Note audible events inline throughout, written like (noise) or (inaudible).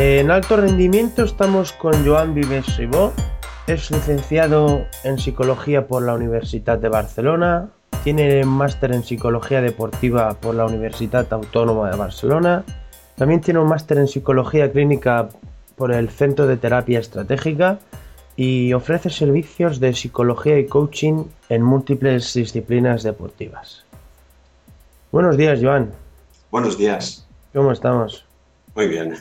En alto rendimiento estamos con Joan Vives Ribó. Es licenciado en Psicología por la Universidad de Barcelona. Tiene máster en Psicología Deportiva por la Universidad Autónoma de Barcelona. También tiene un máster en Psicología Clínica por el Centro de Terapia Estratégica y ofrece servicios de psicología y coaching en múltiples disciplinas deportivas. Buenos días, Joan. Buenos días. ¿Cómo estamos? Muy bien.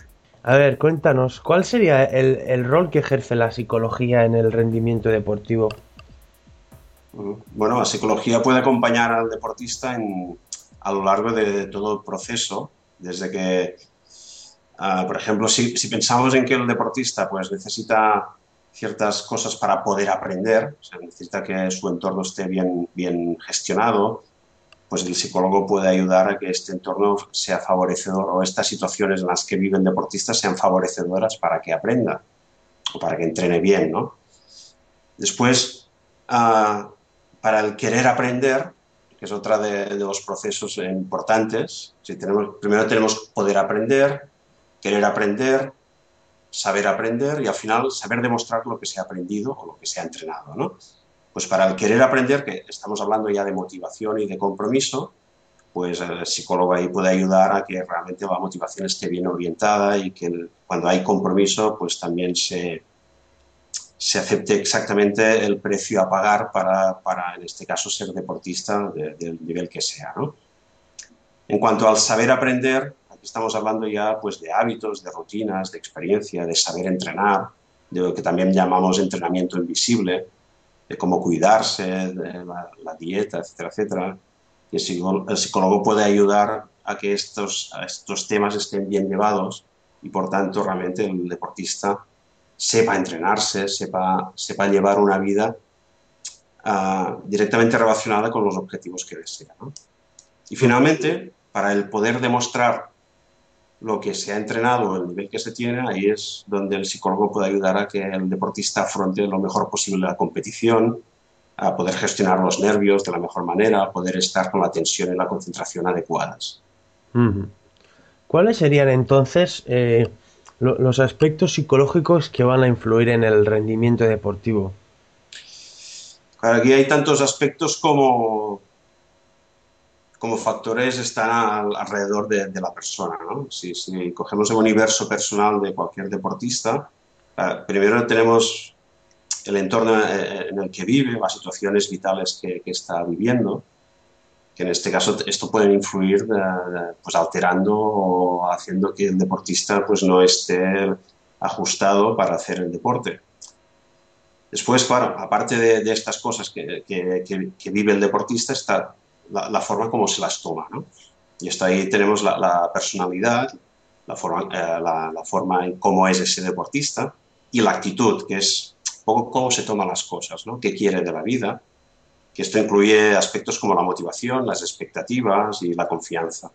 A ver, cuéntanos, ¿cuál sería el, rol que ejerce la psicología en el rendimiento deportivo? Bueno, la psicología puede acompañar al deportista a lo largo de, todo el proceso, desde que, ah, por ejemplo, si, pensamos en que el deportista pues, necesita ciertas cosas para poder aprender, necesita que su entorno esté bien, bien gestionado, pues el psicólogo puede ayudar a que este entorno sea favorecedor o estas situaciones en las que viven deportistas sean favorecedoras para que aprenda o para que entrene bien, ¿no? Después, ah, para el querer aprender, que es otra de, los procesos importantes, si tenemos, primero tenemos poder aprender, querer aprender, saber aprender y al final saber demostrar lo que se ha aprendido o lo que se ha entrenado, ¿no? Pues para el querer aprender, que estamos hablando ya de motivación y de compromiso, pues el psicólogo ahí puede ayudar a que realmente la motivación esté bien orientada y que cuando hay compromiso, pues también se, se acepte exactamente el precio a pagar para, para en este caso, ser deportista del nivel que sea. ¿no? En cuanto al saber aprender, aquí estamos hablando ya pues, de hábitos, de rutinas, de experiencia, de saber entrenar, de lo que también llamamos entrenamiento invisible, de cómo cuidarse, de la, dieta, etcétera, etcétera. Y el psicólogo puede ayudar a que estos, estos temas estén bien llevados y por tanto realmente el deportista sepa entrenarse, sepa, sepa llevar una vida ah, directamente relacionada con los objetivos que desea. Y finalmente, para el poder demostrar lo que se ha entrenado, el nivel que se tiene, ahí es donde el psicólogo puede ayudar a que el deportista afronte lo mejor posible la competición, a poder gestionar los nervios de la mejor manera, a poder estar con la tensión y la concentración adecuadas. ¿Cuáles serían entonces eh, los aspectos psicológicos que van a influir en el rendimiento deportivo? aquí hay tantos aspectos como, como factores están alrededor de, la persona. Si, cogemos el universo personal de cualquier deportista, eh, primero tenemos el entorno eh, en el que vive, las situaciones vitales que, está viviendo, que en este caso esto puede influir eh, pues alterando o haciendo que el deportista pues no esté ajustado para hacer el deporte. Después, claro, aparte de, estas cosas que, que, vive el deportista, está la, forma como se las toma. ¿no? Y esto ahí tenemos la, personalidad, la forma, eh, la, forma en cómo es ese deportista y la actitud, que es cómo se toma las cosas, ¿no? qué quiere de la vida, que esto incluye aspectos como la motivación, las expectativas y la confianza.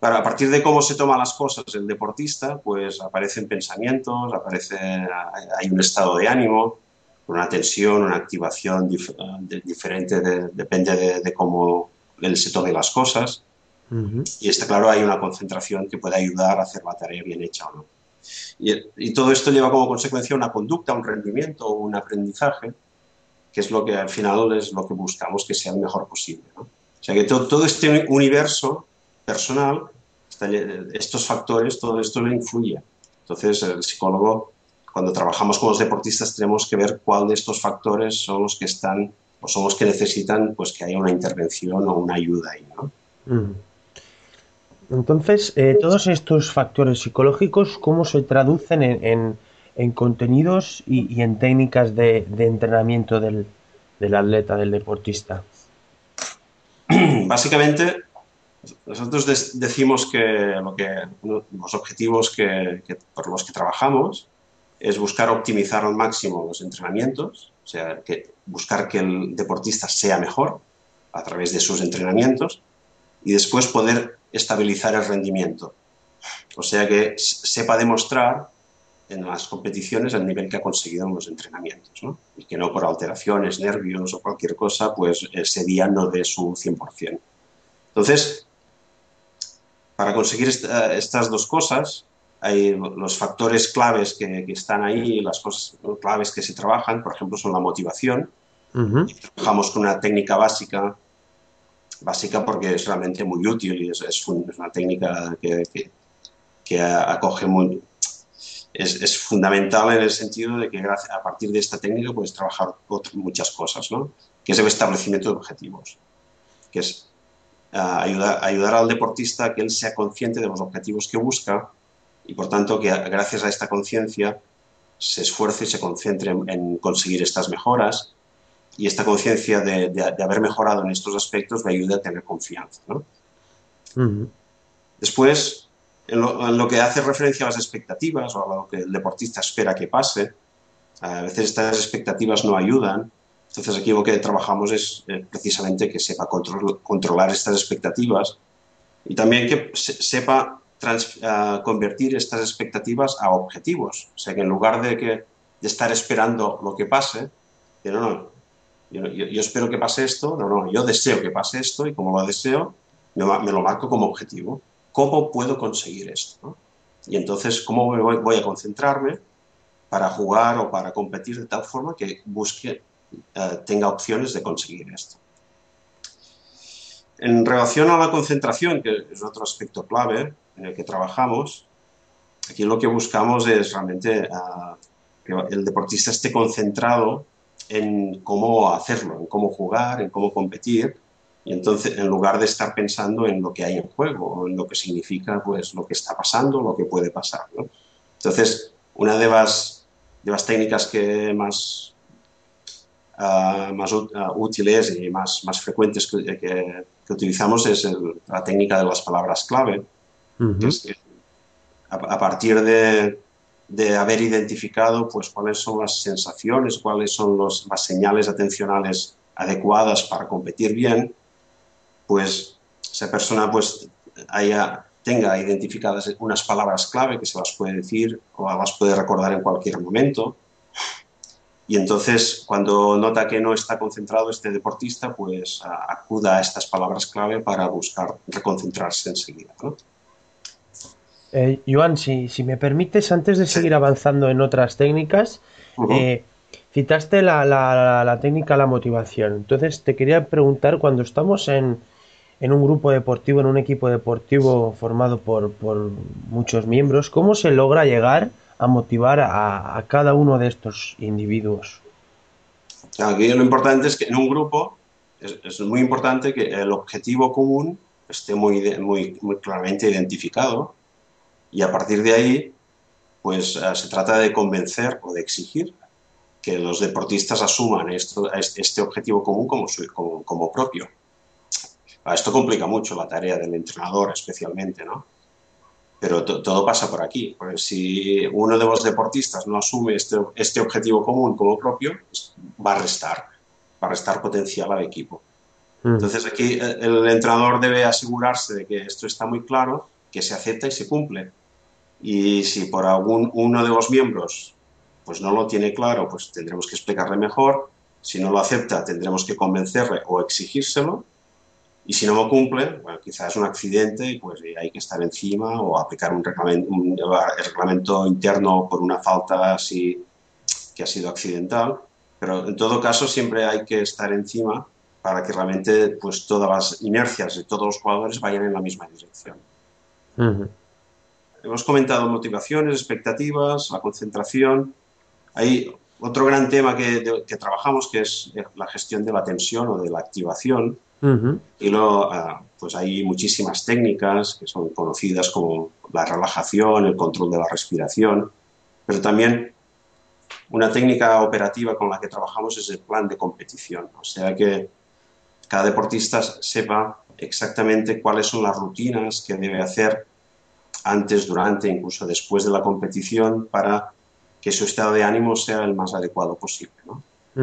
a partir de cómo se toman las cosas el deportista, pues aparecen pensamientos, aparece, hay un estado de ánimo, una tensión, una activación diferente, depende de, cómo él se tome las cosas. Y está claro, hay una concentración que puede ayudar a hacer la tarea bien hecha o no. Y, todo esto lleva como consecuencia una conducta, un rendimiento, un aprendizaje, que es lo que al final es lo que buscamos que sea el mejor posible. O sea que todo, todo este universo personal, estos factores, todo esto le influye. Entonces el psicólogo cuando trabajamos con los deportistas tenemos que ver cuál de estos factores son los que están o son los que necesitan pues que haya una intervención o una ayuda ahí, ¿no? Entonces, eh, todos estos factores psicológicos, ¿cómo se traducen en, contenidos y, en técnicas de, entrenamiento del, atleta, del deportista? (clears throat) Básicamente, nosotros decimos que, los objetivos por los que trabajamos es buscar optimizar al máximo los entrenamientos, o sea, que buscar que el deportista sea mejor a través de sus entrenamientos y después poder estabilizar el rendimiento. O sea, que sepa demostrar en las competiciones el nivel que ha conseguido en los entrenamientos, ¿no? Y que no por alteraciones, nervios o cualquier cosa, pues ese día no dé su 100%. Entonces, para conseguir estas dos cosas, hay los factores claves que, están ahí, las cosas claves que se trabajan, por ejemplo, son la motivación. Trabajamos con una técnica básica, básica porque es realmente muy útil y es, una técnica que, que, acoge muy... Es, fundamental en el sentido de que a partir de esta técnica puedes trabajar muchas cosas, ¿no? Que es el establecimiento de objetivos, que es ah, ayudar, ayudar al deportista a que él sea consciente de los objetivos que busca y por tanto que gracias a esta conciencia se esfuerce y se concentre en, conseguir estas mejoras y esta conciencia de, haber mejorado en estos aspectos le ayuda a tener confianza. Después, en lo, que hace referencia a las expectativas o a lo que el deportista espera que pase, a veces estas expectativas no ayudan. Entonces aquí lo que trabajamos es eh, precisamente que sepa controlar estas expectativas y también que sepa convertir estas expectativas a objetivos. O sea, que en lugar de, que, de estar esperando lo que pase, no, no, yo, espero que pase esto, no, no, yo deseo que pase esto y como lo deseo, me, lo marco como objetivo. ¿Cómo puedo conseguir esto? Y entonces, ¿cómo voy, voy, a concentrarme para jugar o para competir de tal forma que busque, eh, tenga opciones de conseguir esto? En relación a la concentración, que es otro aspecto clave, en el que trabajamos, aquí lo que buscamos es realmente ah, que el deportista esté concentrado en cómo hacerlo, en cómo jugar, en cómo competir, y entonces en lugar de estar pensando en lo que hay en juego, en lo que significa pues lo que está pasando, lo que puede pasar. Entonces, una de las, de las técnicas que más, ah, más ah, útiles y más, más frecuentes que, que, utilizamos es la técnica de las palabras clave, a, partir de, haber identificado pues, cuáles son las sensaciones, cuáles son las señales atencionales adecuadas para competir bien, pues esa persona pues, haya, tenga identificadas unas palabras clave que se las puede decir o las puede recordar en cualquier momento. Y entonces, cuando nota que no está concentrado este deportista, pues acuda a estas palabras clave para buscar reconcentrarse enseguida. ¿no? Eh, Joan, si, me permites, antes de seguir avanzando en otras técnicas, eh, citaste la, la, técnica la motivación. Entonces, te quería preguntar, cuando estamos en, un grupo deportivo, en un equipo deportivo formado por, muchos miembros, ¿cómo se logra llegar a motivar a, cada uno de estos individuos? Aquí lo importante es que en un grupo es, muy importante que el objetivo común esté muy, muy, muy claramente identificado y a partir de ahí, pues eh, se trata de convencer o de exigir que los deportistas asuman esto, este objetivo común como, como, como propio. Esto complica mucho la tarea del entrenador especialmente, ¿no? Pero todo pasa por aquí. Porque si uno de los deportistas no asume este, este objetivo común como propio, pues va a restar, va a restar potencial al equipo. Mm. Entonces aquí eh, el entrenador debe asegurarse de que esto está muy claro, que se acepta y se cumple y si por algún uno de los miembros pues no lo tiene claro, pues tendremos que explicarle mejor. Si no lo acepta, tendremos que convencerle o exigírselo. Y si no lo cumple, bueno, quizás es un accidente y pues hay que estar encima o aplicar un reglamento, un reglamento interno por una falta así que ha sido accidental. Pero en todo caso siempre hay que estar encima para que realmente pues todas las inercias de todos los jugadores vayan en la misma dirección. Hemos comentado motivaciones, expectativas, la concentración. Hay otro gran tema que, trabajamos que es la gestión de la tensión o de la activación, Y luego, ah, pues hay muchísimas técnicas que son conocidas como la relajación, el control de la respiración, pero también una técnica operativa con la que trabajamos es el plan de competición. O sea que cada deportista sepa exactamente cuáles son las rutinas que debe hacer antes, durante, incluso después de la competición para que su estado de ánimo sea el más adecuado posible. ¿no?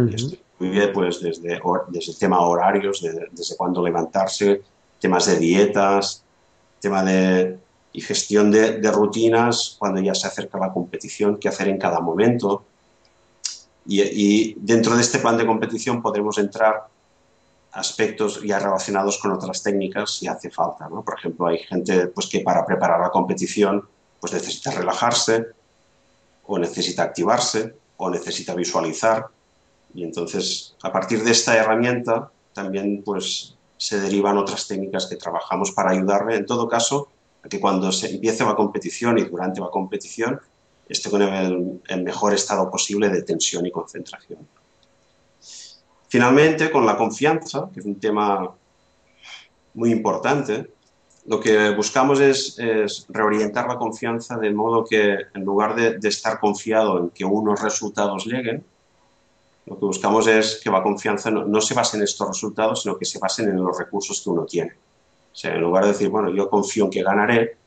Esto incluye pues, desde, desde el tema horarios, desde cuándo levantarse, temas de dietas, tema de y gestión de, de, rutinas cuando ya se acerca la competición, qué hacer en cada momento. Y, y, dentro de este plan de competición podremos entrar aspectos ya relacionados con otras técnicas si hace falta. ¿no? Por ejemplo, hay gente pues, que para preparar la competición pues, necesita relajarse o necesita activarse o necesita visualizar. Y entonces, a partir de esta herramienta, también pues, se derivan otras técnicas que trabajamos para ayudarle, en todo caso, a que cuando se empiece la competición y durante la competición, esté con el, el mejor estado posible de tensión y concentración. Finalmente, con la confianza, que es un tema muy importante, lo que buscamos es, reorientar la confianza de modo que en lugar de, estar confiado en que unos resultados lleguen, lo que buscamos es que la confianza no, se base en estos resultados, sino que se basen en los recursos que uno tiene. O sea, en lugar de decir, bueno, yo confío en que ganaré,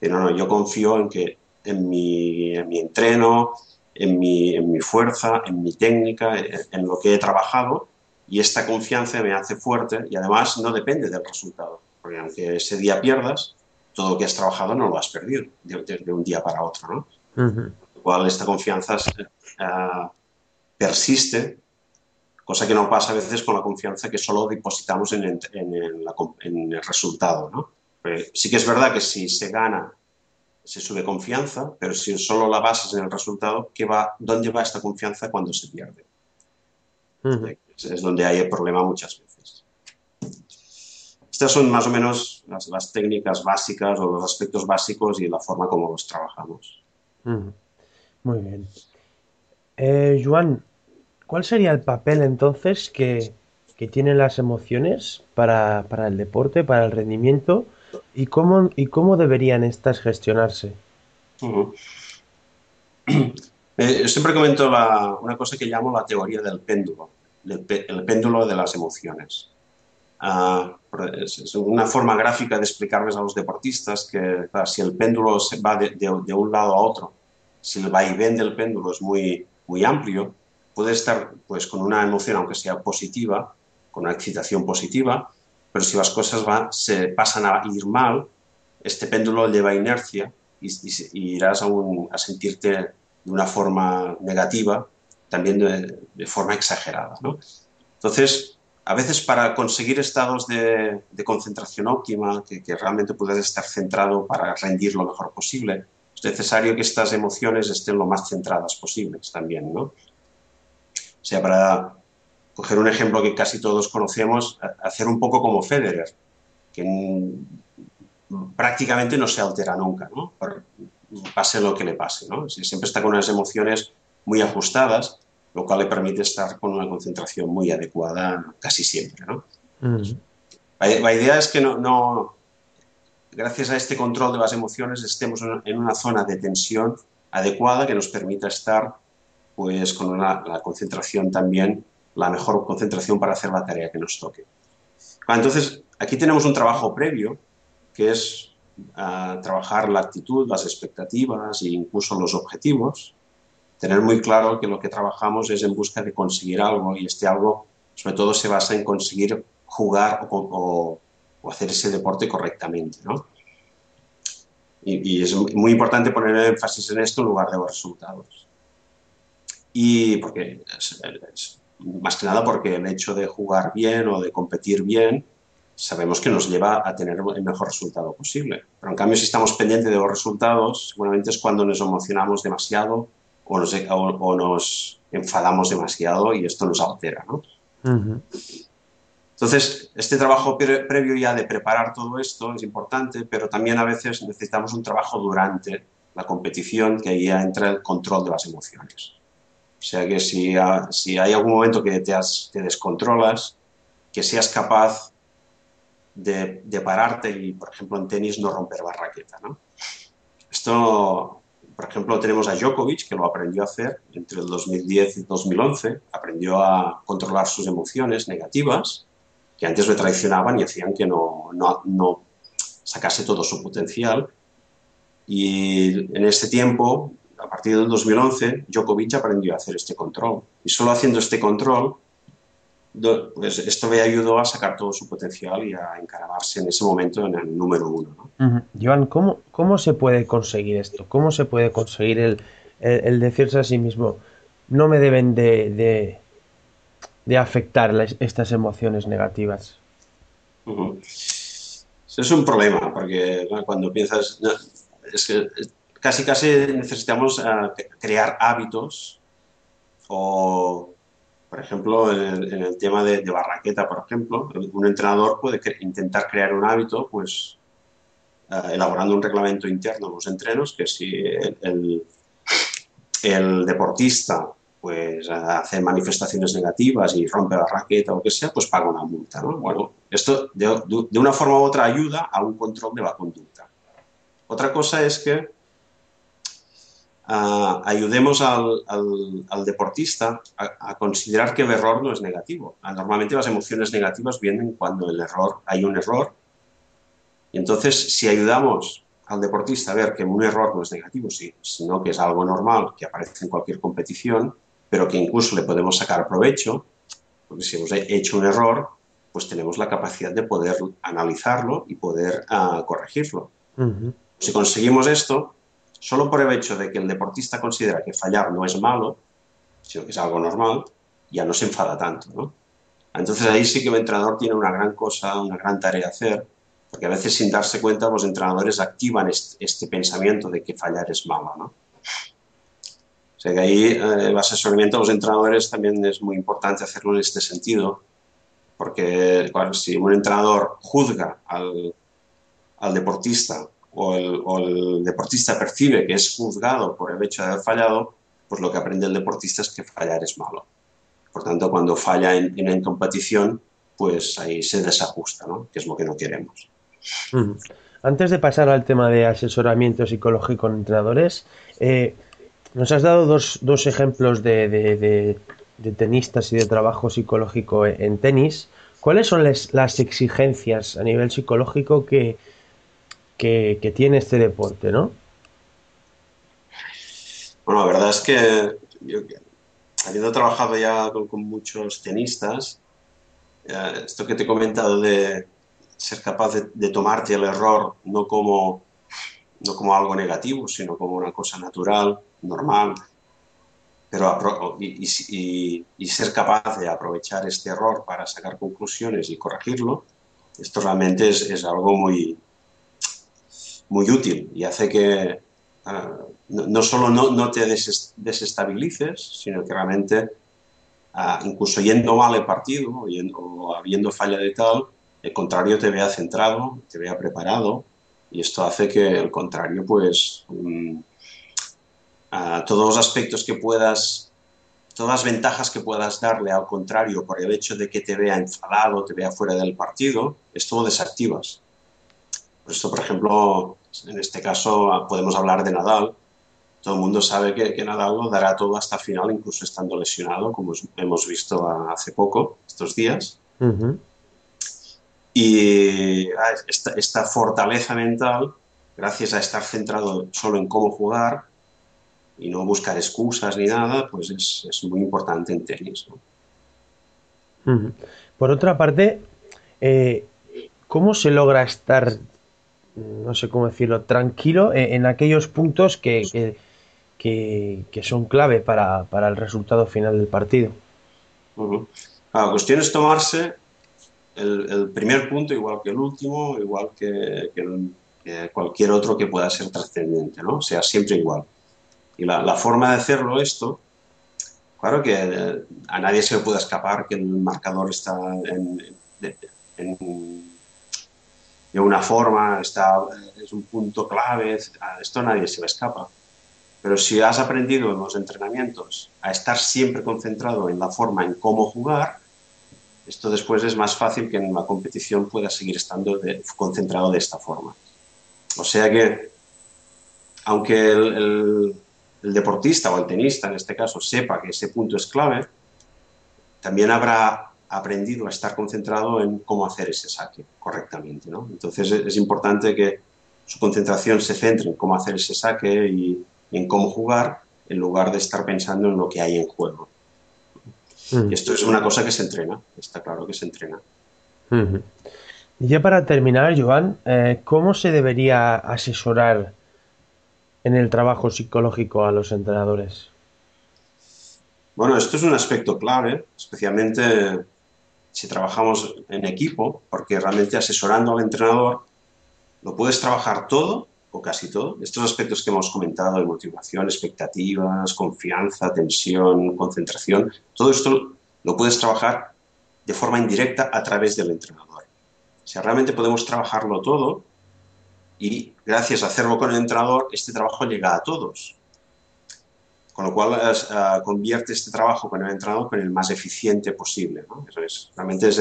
pero no, yo confío en que en mi, en mi entreno, en mi, en mi, fuerza, en mi técnica, en lo que he trabajado, y esta confianza me hace fuerte y además no depende del resultado, porque aunque ese día pierdas, todo lo que has trabajado no lo has perdido de, un día para otro, ¿no? Lo cual esta confianza uh, persiste, cosa que no pasa a veces con la confianza que solo depositamos en, en, en el resultado, ¿no? sí que es verdad que si se gana se sube confianza, pero si solo la basas en el resultado, ¿qué va, ¿dónde va esta confianza cuando se pierde? Es donde hay el problema muchas veces. Estas son más o menos las, técnicas básicas o los aspectos básicos y la forma como los trabajamos. Muy bien. Eh, Joan, ¿cuál sería el papel entonces que, tienen las emociones para, el deporte, para el rendimiento y cómo, y cómo deberían estas gestionarse? (clears throat) Eh, siempre comento una cosa que llamo la teoría del péndulo el, péndulo de las emociones. Ah, es una forma gráfica de explicarles a los deportistas que si el péndulo se va de, de, un lado a otro, si el vaivén del péndulo es muy, muy amplio, puede estar pues, con una emoción, aunque sea positiva, con una excitación positiva, pero si las cosas va, se pasan a ir mal, este péndulo lleva inercia y, irás a, a sentirte de una forma negativa también de, forma exagerada. ¿no? Entonces, a veces para conseguir estados de, concentración óptima, que, realmente puedas estar centrado para rendir lo mejor posible, es necesario que estas emociones estén lo más centradas posibles también. ¿no? O sea, para coger un ejemplo que casi todos conocemos, hacer un poco como Federer, que prácticamente no se altera nunca, ¿no? pase lo que le pase. ¿no? Siempre está con unas emociones muy ajustadas, lo cual le permite estar con una concentración muy adecuada casi siempre. ¿no? la, idea es que no, no, gracias a este control de las emociones estemos en una zona de tensión adecuada que nos permita estar pues, con una, la concentración también, la mejor concentración para hacer la tarea que nos toque. Ah, entonces, aquí tenemos un trabajo previo que es ah, trabajar la actitud, las expectativas e incluso los objetivos tener muy claro que lo que trabajamos es en busca de conseguir algo y este algo sobre todo se basa en conseguir jugar o, hacer ese deporte correctamente. ¿no? Y, es muy importante poner énfasis en esto en lugar de los resultados. Y porque más que nada porque el hecho de jugar bien o de competir bien sabemos que nos lleva a tener el mejor resultado posible. Pero en cambio si estamos pendientes de los resultados, seguramente es cuando nos emocionamos demasiado o nos, o, nos enfadamos demasiado y esto nos altera. ¿no? Entonces, este trabajo previo ya de preparar todo esto es importante, pero también a veces necesitamos un trabajo durante la competición que ahí entra el control de las emociones. O sea que si, si hay algún momento que te, descontrolas, que seas capaz de, pararte y, por ejemplo, en tenis no romper barraqueta. ¿no? Esto, por ejemplo, tenemos a Djokovic, que lo aprendió a hacer entre el 2010 y 2011, aprendió a controlar sus emociones negativas, que antes le traicionaban y hacían que no, no, no sacase todo su potencial. Y en este tiempo, a partir del 2011, Djokovic aprendió a hacer este control. Y solo haciendo este control, pues esto le ayudó a sacar todo su potencial y a encaramarse en ese momento en el número uno. ¿no? Joan, ¿cómo, ¿cómo se puede conseguir esto? ¿Cómo se puede conseguir el, el, decirse a sí mismo, no me deben de, de, afectar estas emociones negativas? Es un problema, porque cuando piensas, es que casi casi necesitamos eh, crear hábitos o por ejemplo, en el, tema de, barraqueta, por ejemplo, un entrenador puede intentar crear un hábito, pues, eh, elaborando un reglamento interno en los entrenos, que si el, deportista pues hace manifestaciones negativas y rompe la raqueta o lo que sea, pues paga una multa. ¿no? Bueno, esto de, de, una forma u otra ayuda a un control de la conducta. Otra cosa es que ayudemos al, al, deportista a, considerar que el error no es negativo. Normalmente las emociones negativas vienen cuando el error, hay un error. Y entonces, si ayudamos al deportista a ver que un error no es negativo, sino que es algo normal, que aparece en cualquier competición, pero que incluso le podemos sacar provecho, porque si hemos hecho un error, pues tenemos la capacidad de poder analizarlo y poder uh, corregirlo. Si conseguimos esto, solo por el hecho de que el deportista considera que fallar no es malo, sino que es algo normal, ya no se enfada tanto, ¿no? Entonces ahí sí que el entrenador tiene una gran cosa, una gran tarea a hacer, porque a veces sin darse cuenta los entrenadores activan este, pensamiento de que fallar es malo, ¿no? O sea que ahí eh, el asesoramiento a los entrenadores también es muy importante hacerlo en este sentido, porque si un entrenador juzga al, al deportista o el, deportista percibe que es juzgado por el hecho de haber fallado, pues lo que aprende el deportista es que fallar es malo. Por tanto, cuando falla en, en, competición, pues ahí se desajusta, ¿no? que es lo que no queremos. Antes de pasar al tema de asesoramiento psicológico en entrenadores, eh, nos has dado dos, dos ejemplos de, de, de, tenistas y de trabajo psicológico en tenis. ¿Cuáles son las exigencias a nivel psicológico que, que, tiene este deporte, ¿no? Bueno, la verdad es que yo, habiendo trabajado ya con, muchos tenistas, esto que te he comentado de ser capaz de, tomarte el error no como, no como algo negativo, sino como una cosa natural, normal, pero y, y, ser capaz de aprovechar este error para sacar conclusiones y corregirlo, esto realmente es, es algo muy, muy útil y hace que ah, no, solo no, no, te desestabilices, sino que realmente, ah, incluso yendo mal el partido o habiendo falla de tal, el contrario te vea centrado, te vea preparado y esto hace que el contrario, pues, mm, todos los aspectos que puedas, todas las ventajas que puedas darle al contrario por el hecho de que te vea enfadado, te vea fuera del partido, esto lo desactivas. Por esto, por ejemplo, en este caso podemos hablar de Nadal. Todo el mundo sabe que, Nadal lo dará todo hasta final, incluso estando lesionado, como hemos visto hace poco, estos días. Y ah, esta, fortaleza mental, gracias a estar centrado solo en cómo jugar y no buscar excusas ni nada, pues es, muy importante en tenis. Por otra parte, eh, ¿cómo se logra estar no sé cómo decirlo, tranquilo en, aquellos puntos que, que, son clave para, el resultado final del partido. La cuestión es tomarse el, primer punto igual que el último, igual que, cualquier otro que pueda ser trascendente, ¿no? O sea, siempre igual. Y la, forma de hacerlo esto, claro que eh, a nadie se le puede escapar que el marcador está en de una forma, está, es un punto clave, esto nadie se le escapa. Pero si has aprendido en los entrenamientos a estar siempre concentrado en la forma, en cómo jugar, esto después es más fácil que en la competición pueda seguir estando concentrado de esta forma. O sea que, aunque el, deportista o el tenista en este caso sepa que ese punto es clave, también habrá aprendido a estar concentrado en cómo hacer ese saque correctamente. Entonces es importante que su concentración se centre en cómo hacer ese saque y en cómo jugar en lugar de estar pensando en lo que hay en juego. Mm. Esto es una cosa que se entrena, está claro que se entrena. Y ya para terminar, Joan, eh, ¿cómo se debería asesorar en el trabajo psicológico a los entrenadores? Bueno, esto es un aspecto clave, especialmente si trabajamos en equipo, porque realmente asesorando al entrenador lo puedes trabajar todo o casi todo. Estos aspectos que hemos comentado de motivación, expectativas, confianza, tensión, concentración, todo esto lo puedes trabajar de forma indirecta a través del entrenador. O sea, realmente podemos trabajarlo todo y gracias a hacerlo con el entrenador, este trabajo llega a todos. Con lo cual uh, convierte este trabajo con el entrenador en el más eficiente posible. ¿no? es, realmente es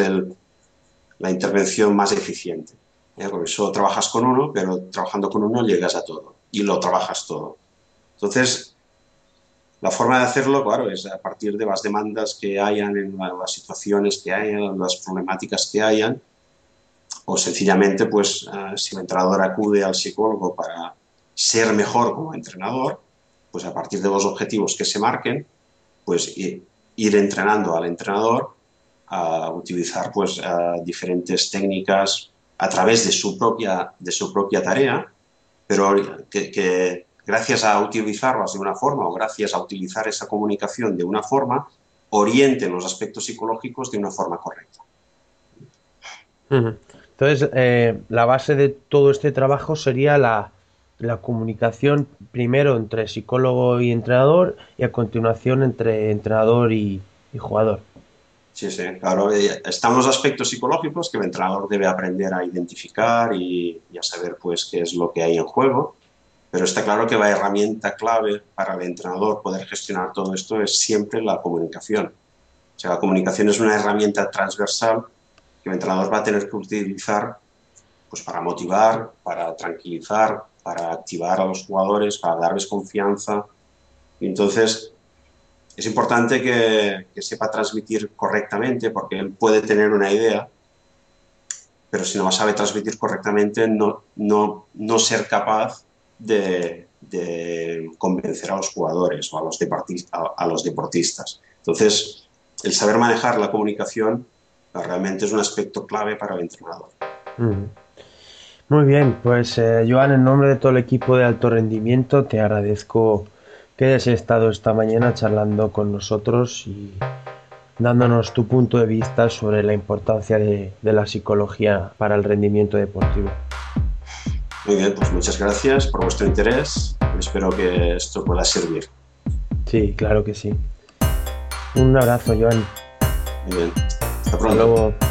la intervención más eficiente. ¿eh? Porque solo trabajas con uno, pero trabajando con uno llegas a todo y lo trabajas todo. Entonces, la forma de hacerlo, claro, es a partir de las demandas que hayan, en las situaciones que hayan, las problemáticas que hayan, o sencillamente, pues, eh, si el entrenador acude al psicólogo para ser mejor como entrenador, pues a partir de los objetivos que se marquen, pues ir entrenando al entrenador a utilizar pues diferentes técnicas a través de su propia, de su propia tarea, pero que, gracias a utilizarlas de una forma o gracias a utilizar esa comunicación de una forma, orienten los aspectos psicológicos de una forma correcta. Entonces, eh, la base de todo este trabajo sería la, la, comunicación primero entre psicólogo y entrenador y a continuación entre entrenador y jugador. Sí, sí, claro. Están los aspectos psicológicos que el entrenador debe aprender a identificar y, a saber pues qué es lo que hay en juego. Pero está claro que la herramienta clave para el entrenador poder gestionar todo esto es siempre la comunicación. O sea, la comunicación es una herramienta transversal que el entrenador va a tener que utilizar pues, para motivar, para tranquilizar, para activar a los jugadores, para darles confianza. Entonces, es importante que, sepa transmitir correctamente porque él puede tener una idea, pero si no la sabe transmitir correctamente, no, no, no ser capaz de, convencer a los jugadores o a, los deportistas. Entonces, el saber manejar la comunicación realmente es un aspecto clave para el entrenador. Muy bien, pues eh, Joan, en nombre de todo el equipo de alto rendimiento, te agradezco que hayas estado esta mañana charlando con nosotros y dándonos tu punto de vista sobre la importancia de, la psicología para el rendimiento deportivo. Muy bien, pues muchas gracias por vuestro interés. Espero que esto pueda servir. Sí, claro que sí. Un abrazo, Joan. Muy bien. Hasta pronto. Hasta luego.